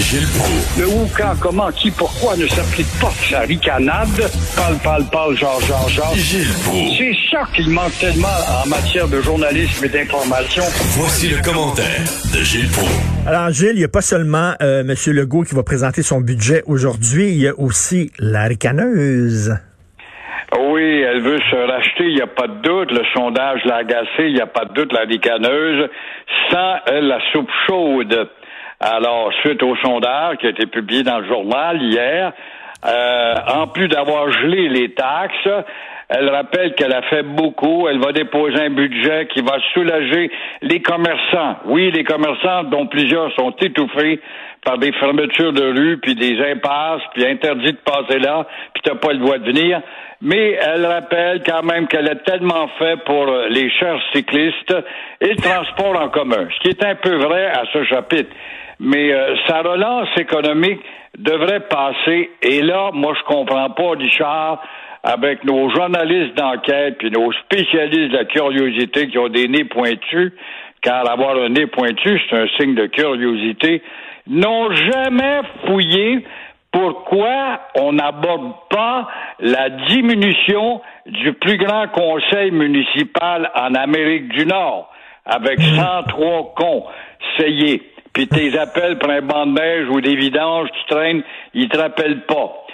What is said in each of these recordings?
Gilles Proulx. Le où, quand, comment, qui, pourquoi ne s'applique pas sa ricanade? Parle, parle, parle, genre, genre, genre. Gilles Proulx. C'est ça qu'il manque tellement en matière de journalisme et d'information. Voici le commentaire de Gilles Proulx. Alors, Gilles, il n'y a pas seulement euh, M. Legault qui va présenter son budget aujourd'hui, il y a aussi la ricaneuse. Oui, elle veut se racheter, il n'y a pas de doute. Le sondage l'a agacé, il n'y a pas de doute, la ricaneuse. Sans elle, la soupe chaude. Alors, suite au sondage qui a été publié dans le journal hier, euh, en plus d'avoir gelé les taxes, elle rappelle qu'elle a fait beaucoup. Elle va déposer un budget qui va soulager les commerçants. Oui, les commerçants dont plusieurs sont étouffés par des fermetures de rue, puis des impasses, puis interdits de passer là, puis t'as pas le droit de venir. Mais elle rappelle quand même qu'elle a tellement fait pour les chers cyclistes et le transport en commun, ce qui est un peu vrai à ce chapitre. Mais euh, sa relance économique devrait passer. Et là, moi, je comprends pas, Richard, avec nos journalistes d'enquête puis nos spécialistes de la curiosité qui ont des nez pointus, car avoir un nez pointu, c'est un signe de curiosité, n'ont jamais fouillé pourquoi on n'aborde pas la diminution du plus grand conseil municipal en Amérique du Nord, avec 103 conseillers puis tes appels pour un banc de neige ou des vidanges qui traînent, ils te rappellent pas.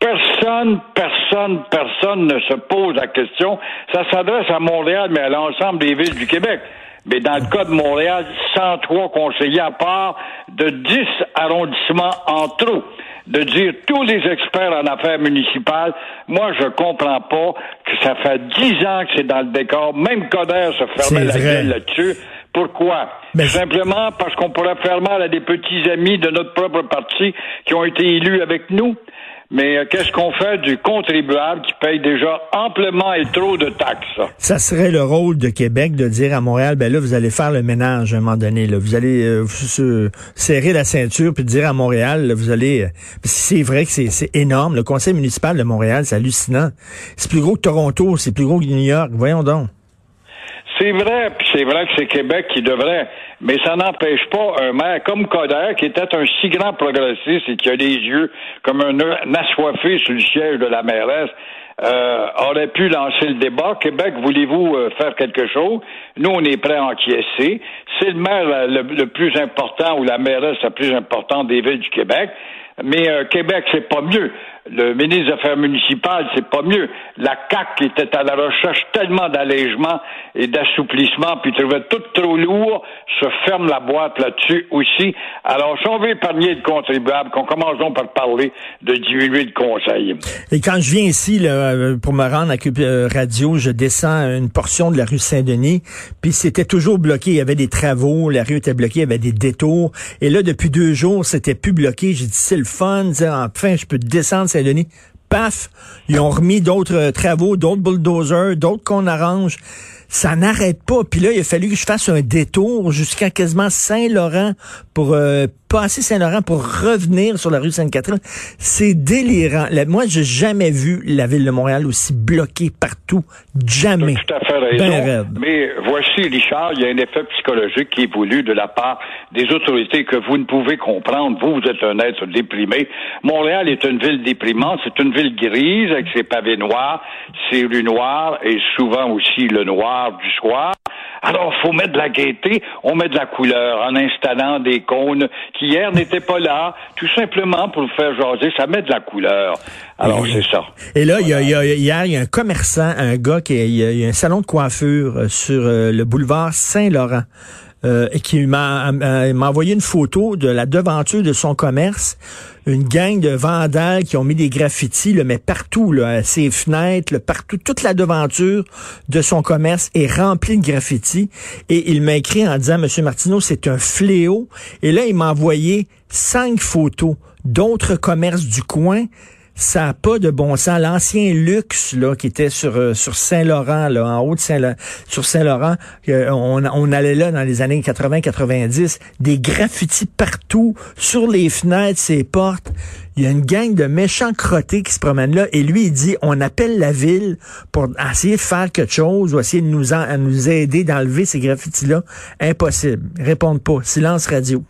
Personne, personne, personne ne se pose la question. Ça s'adresse à Montréal, mais à l'ensemble des villes du Québec. Mais dans le cas de Montréal, 103 conseillers à part de 10 arrondissements en trop. De dire tous les experts en affaires municipales, moi je comprends pas que ça fait 10 ans que c'est dans le décor. Même Coder se fermait la gueule là-dessus. Pourquoi? Simplement parce qu'on pourrait faire mal à des petits amis de notre propre parti qui ont été élus avec nous. Mais euh, qu'est-ce qu'on fait du contribuable qui paye déjà amplement et trop de taxes? Ça serait le rôle de Québec de dire à Montréal, ben là, vous allez faire le ménage à un moment donné. Là. Vous allez euh, se serrer la ceinture puis dire à Montréal, vous allez... Euh, c'est vrai que c'est énorme. Le conseil municipal de Montréal, c'est hallucinant. C'est plus gros que Toronto, c'est plus gros que New York. Voyons donc. C'est vrai, puis c'est vrai que c'est Québec qui devrait, mais ça n'empêche pas un maire comme Coder, qui était un si grand progressiste et qui a des yeux comme un, assoiffé sur le siège de la mairesse, euh, aurait pu lancer le débat. Québec, voulez-vous euh, faire quelque chose? Nous, on est prêts à encaisser. C'est le maire le, plus important ou la mairesse la plus importante des villes du Québec. Mais euh, Québec, c'est pas mieux le ministre des Affaires municipales, c'est pas mieux. La CAC était à la recherche tellement d'allègement et d'assouplissement, puis trouvait tout trop lourd, se ferme la boîte là-dessus aussi. Alors, si on veut épargner le contribuable, qu'on commence donc par parler de diminuer le conseil. Et quand je viens ici là, pour me rendre à Cube euh, Radio, je descends une portion de la rue Saint-Denis, puis c'était toujours bloqué. Il y avait des travaux, la rue était bloquée, il y avait des détours. Et là, depuis deux jours, c'était plus bloqué. J'ai dit, c'est le fun, enfin, je peux descendre Saint-Denis. Paf, ils ont remis d'autres euh, travaux, d'autres bulldozers, d'autres qu'on arrange. Ça n'arrête pas. Puis là, il a fallu que je fasse un détour jusqu'à quasiment Saint-Laurent pour euh, passer Saint-Laurent pour revenir sur la rue Sainte-Catherine. C'est délirant. moi, j'ai jamais vu la ville de Montréal aussi bloquée partout. Jamais. Tout à fait raison. Mais voici, Richard, il y a un effet psychologique qui est voulu de la part des autorités que vous ne pouvez comprendre. Vous, vous êtes un être déprimé. Montréal est une ville déprimante. C'est une ville grise avec ses pavés noirs, ses rues noires et souvent aussi le noir du soir. Alors, faut mettre de la gaieté, on met de la couleur en installant des cônes qui hier n'étaient pas là, tout simplement pour le faire jaser. Ça met de la couleur. Alors, c'est ça. Et là, il y a, hier, il y a un commerçant, un gars qui a, il y a un salon de coiffure euh, sur euh, le boulevard Saint-Laurent. Euh, qui m'a m'a envoyé une photo de la devanture de son commerce. Une gang de vandales qui ont mis des graffitis, le mais partout, là, ses fenêtres, le partout, toute la devanture de son commerce est remplie de graffitis. Et il m'a écrit en disant, Monsieur Martineau, c'est un fléau. Et là, il m'a envoyé cinq photos d'autres commerces du coin ça n'a pas de bon sens. L'ancien luxe là, qui était sur euh, sur Saint-Laurent, là, en haut de Saint sur Saint-Laurent, on, on allait là dans les années 80-90, des graffitis partout, sur les fenêtres, ses portes. Il y a une gang de méchants crottés qui se promènent là et lui il dit on appelle la ville pour essayer de faire quelque chose ou essayer de nous en, nous aider d'enlever ces graffitis là. Impossible. Répondent pas. Silence radio.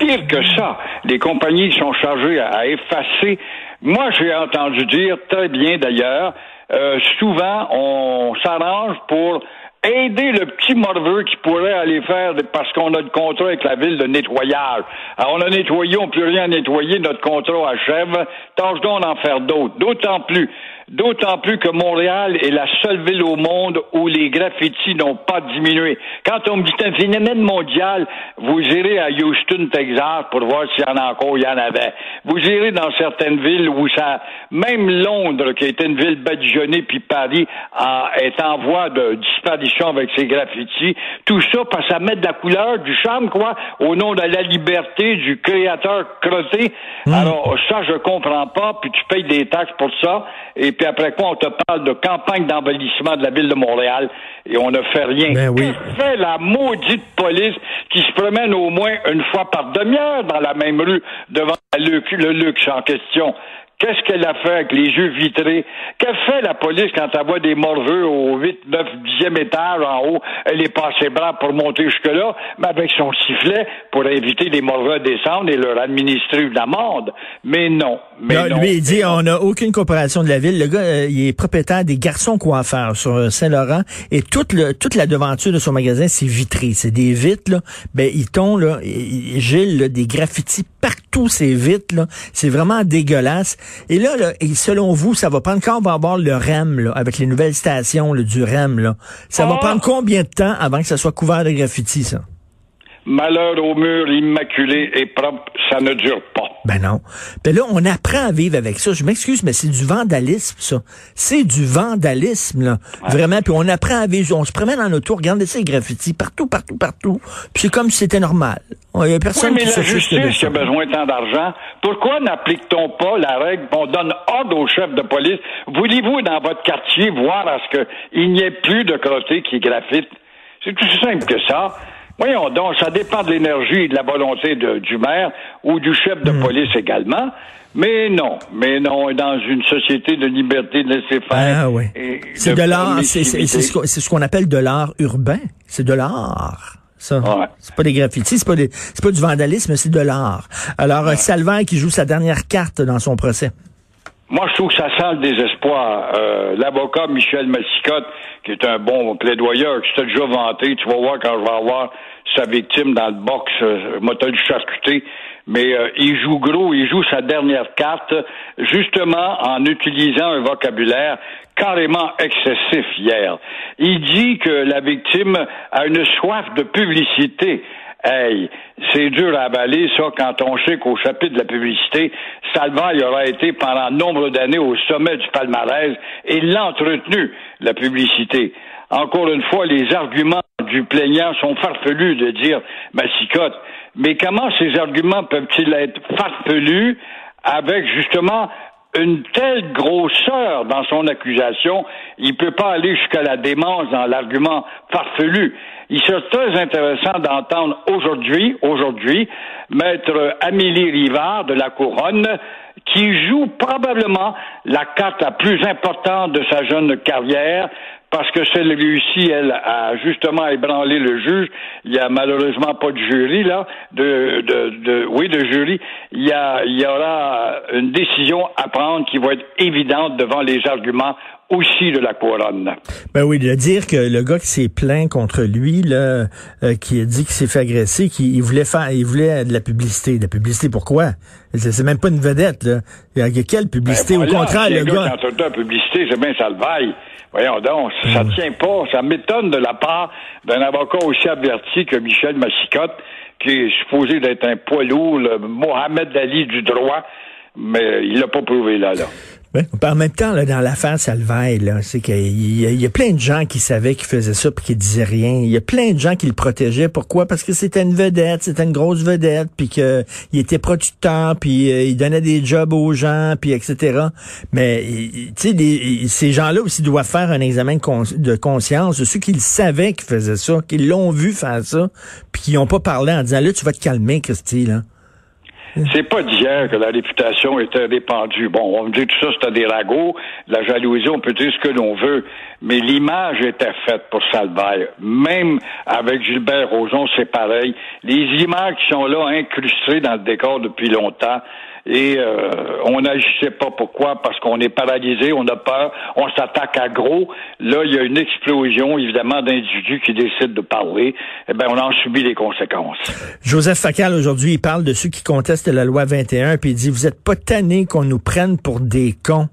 Pire que ça, les compagnies sont chargées à effacer moi, j'ai entendu dire, très bien d'ailleurs, euh, souvent, on s'arrange pour aider le petit morveux qui pourrait aller faire parce qu'on a le contrat avec la ville de nettoyage. Alors, on a nettoyé, on peut rien nettoyer, notre contrat achève. Tâche donc d'en faire d'autres. D'autant plus D'autant plus que Montréal est la seule ville au monde où les graffitis n'ont pas diminué. Quand on me dit un phénomène mondial, vous irez à Houston, Texas, pour voir s'il y en a encore, il y en avait. Vous irez dans certaines villes où ça, même Londres, qui était une ville badigeonnée, puis Paris est en voie de disparition avec ses graffitis. Tout ça parce que ça met de la couleur, du charme, quoi, au nom de la liberté du créateur crotté. Hmm. Alors, ça, je comprends pas, puis tu payes des taxes pour ça, et puis après quoi, on te parle de campagne d'embellissement de la ville de Montréal et on ne fait rien. Ben oui. fait la maudite police qui se promène au moins une fois par demi-heure dans la même rue devant le luxe en question? Qu'est-ce qu'elle a fait avec les yeux vitrés? Qu'a fait la police quand elle voit des morveux au 8, 9, 10e étage en haut? Elle est passée bras pour monter jusque-là, mais avec son sifflet pour inviter les morveux à descendre et leur administrer une amende. Mais non. Mais non, lui, il dit, on n'a aucune coopération de la ville. Le gars, euh, il est propriétaire des garçons coiffeurs sur Saint-Laurent et toute, le, toute la devanture de son magasin, c'est vitré. C'est des vitres, là. Ben, ils tombent, là, Gilles, des graffitis partout, ces vitres, là. C'est vraiment dégueulasse. Et là, selon vous, ça va prendre quand on va avoir le REM, là, avec les nouvelles stations du REM, là, ça va ah! prendre combien de temps avant que ça soit couvert de graffiti, ça? Malheur au mur immaculé et propre, ça ne dure pas. Ben non. Ben là, on apprend à vivre avec ça. Je m'excuse, mais c'est du vandalisme, ça. C'est du vandalisme, là. Vraiment. Puis on apprend à vivre. On se promène en auto, regardez ces graffitis partout, partout, partout. Puis c'est comme si c'était normal. Il y a personne oui, mais la justice qui a besoin tant d'argent, pourquoi n'applique-t-on pas la règle qu'on donne ordre au chef de police? Voulez-vous, dans votre quartier, voir à ce qu'il n'y ait plus de crottés qui graffitent? C'est tout simple que ça. Voyons donc, ça dépend de l'énergie et de la volonté du maire ou du chef de hmm. police également. Mais non, mais non, dans une société de liberté de laisser faire. Ah oui. C'est de, l'art, c'est ce qu'on appelle de l'art urbain. C'est de l'art. Ça. C'est pas des graffitis, c'est pas pas du vandalisme, c'est de l'art. Alors, ouais. qui joue sa dernière carte dans son procès. Moi, je trouve que ça sent le désespoir. Euh, L'avocat Michel Massicotte, qui est un bon plaidoyeur, qui s'est déjà vanté, tu vas voir quand je vais avoir sa victime dans le box, euh, motel du charcuté, mais euh, il joue gros, il joue sa dernière carte, justement en utilisant un vocabulaire carrément excessif hier. Il dit que la victime a une soif de publicité. Hey, c'est dur à avaler, ça, quand on sait qu'au chapitre de la publicité, Salva y aura été pendant nombre d'années au sommet du palmarès et l'a entretenu, la publicité. Encore une fois, les arguments du plaignant sont farfelus de dire massicotte. Mais comment ces arguments peuvent-ils être farfelus avec justement une telle grosseur dans son accusation, il peut pas aller jusqu'à la démence dans l'argument farfelu. Il serait très intéressant d'entendre aujourd'hui, aujourd'hui, maître Amélie Rivard de la Couronne, qui joue probablement la carte la plus importante de sa jeune carrière, parce que si elle a justement ébranler le juge, il y a malheureusement pas de jury, là, de, de, de oui, de jury, il y, a, il y aura une décision à prendre qui va être évidente devant les arguments aussi de la couronne. Ben oui, de dire que le gars qui s'est plaint contre lui, là, euh, qui a dit qu'il s'est fait agresser, qu'il voulait faire, il voulait de la publicité. De la publicité, pourquoi? C'est même pas une vedette, là. Il y a quelle publicité? Ben Au contraire, le gars... Quand on publicité, c'est bien ça le vaille. Voyons donc, ça ne tient pas. Ça m'étonne de la part d'un avocat aussi averti que Michel Massicotte, qui est supposé d'être un poids lourd, le Mohamed Ali du droit, mais il l'a pas prouvé là, là. En même temps, là, dans l'affaire Salvaille, c'est qu'il y, a plein de gens qui savaient qu'il faisait ça puis qui disaient rien. Il y a plein de gens qui le protégeaient. Pourquoi? Parce que c'était une vedette, c'était une grosse vedette, puis qu'il était producteur, puis euh, il donnait des jobs aux gens, puis etc. Mais tu sais, ces gens-là aussi doivent faire un examen de, conscience de ceux qui savaient qu'ils faisaient ça, qui l'ont vu faire ça, puis qui n'ont pas parlé en disant là, tu vas te calmer, Christy, là. C'est pas d'hier que la réputation était répandue. Bon, on me dit tout ça, c'était des ragots, la jalousie, on peut dire ce que l'on veut, mais l'image était faite pour Salvaire. Même avec Gilbert Rozon, c'est pareil. Les images qui sont là incrustées dans le décor depuis longtemps, et euh, on n'agissait pas. Pourquoi? Parce qu'on est paralysé, on a peur, on s'attaque à gros. Là, il y a une explosion, évidemment, d'individus qui décident de parler. Eh bien, on en subit les conséquences. Joseph Facal, aujourd'hui, il parle de ceux qui contestent la loi 21, puis il dit, vous êtes pas tannés qu'on nous prenne pour des cons.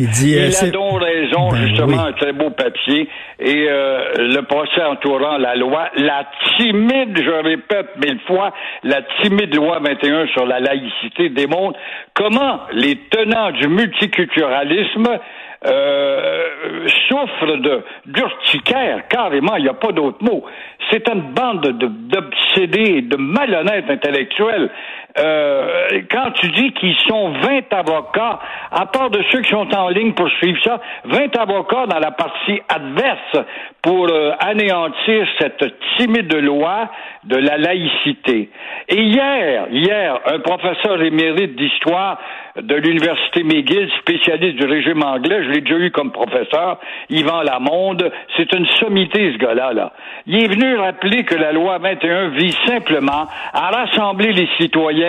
Il dit, il euh, a donc raison, ben justement, un très beau papier. Et euh, le procès entourant la loi, la timide, je répète mille fois, la timide loi 21 sur la laïcité démontre comment les tenants du multiculturalisme euh, souffrent de d'urticaire, carrément, il n'y a pas d'autre mot. C'est une bande d'obsédés et de malhonnêtes intellectuels. Euh, quand tu dis qu'ils sont 20 avocats, à part de ceux qui sont en ligne pour suivre ça, 20 avocats dans la partie adverse pour euh, anéantir cette timide loi de la laïcité. Et hier, hier, un professeur émérite d'histoire de l'Université McGill, spécialiste du régime anglais, je l'ai déjà eu comme professeur, Yvan Lamonde, c'est une sommité ce gars-là. Là. Il est venu rappeler que la loi 21 vise simplement à rassembler les citoyens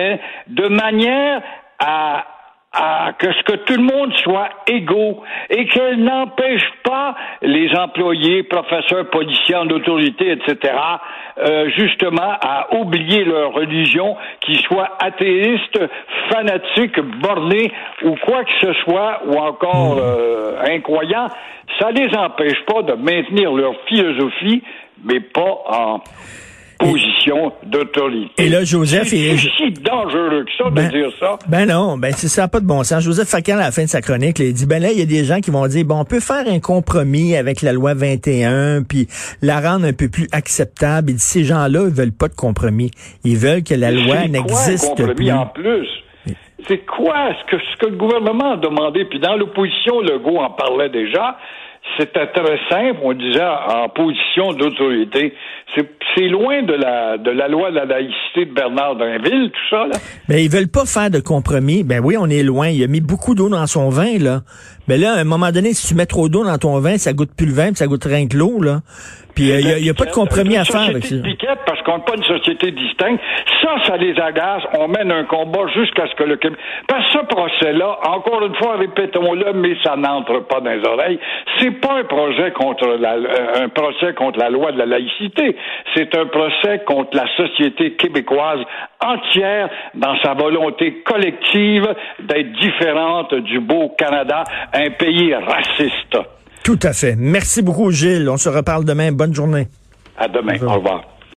de manière à à que ce que tout le monde soit égaux et qu'elle n'empêche pas les employés, professeurs, policiers en autorité, etc., euh, justement à oublier leur religion, qu'ils soient athéistes, fanatiques, bornés ou quoi que ce soit, ou encore hmm. euh, incroyants, ça les empêche pas de maintenir leur philosophie, mais pas en position d'autorité. Et là, Joseph... C'est si dangereux que ça de ben, dire ça. Ben non, ben c'est ça, pas de bon sens. Joseph Facal, à la fin de sa chronique, il dit, ben là, il y a des gens qui vont dire, bon, on peut faire un compromis avec la loi 21, puis la rendre un peu plus acceptable. Il dit, ces gens-là, ils veulent pas de compromis. Ils veulent que la loi n'existe plus. en plus? C'est quoi ce que, ce que le gouvernement a demandé? Puis dans l'opposition, Legault en parlait déjà. C'était très simple, on disait en position d'autorité. C'est loin de la de la loi de la laïcité de Bernard Drinville, tout ça. Là. Mais ils veulent pas faire de compromis. Ben oui, on est loin. Il a mis beaucoup d'eau dans son vin, là. Mais là, à un moment donné, si tu mets trop d'eau dans ton vin, ça goûte plus le vin, puis ça goûte rien que l'eau, là. Puis il n'y a, pas de compromis à faire avec ça. parce qu'on n'est pas une société distincte. Ça, ça les agace. On mène un combat jusqu'à ce que le Québec... Parce que ce procès-là, encore une fois, répétons-le, mais ça n'entre pas dans les oreilles. C'est pas un projet contre la, euh, un procès contre la loi de la laïcité. C'est un procès contre la société québécoise entière dans sa volonté collective d'être différente du beau Canada, un pays raciste. Tout à fait. Merci beaucoup, Gilles. On se reparle demain. Bonne journée. À demain. Au revoir.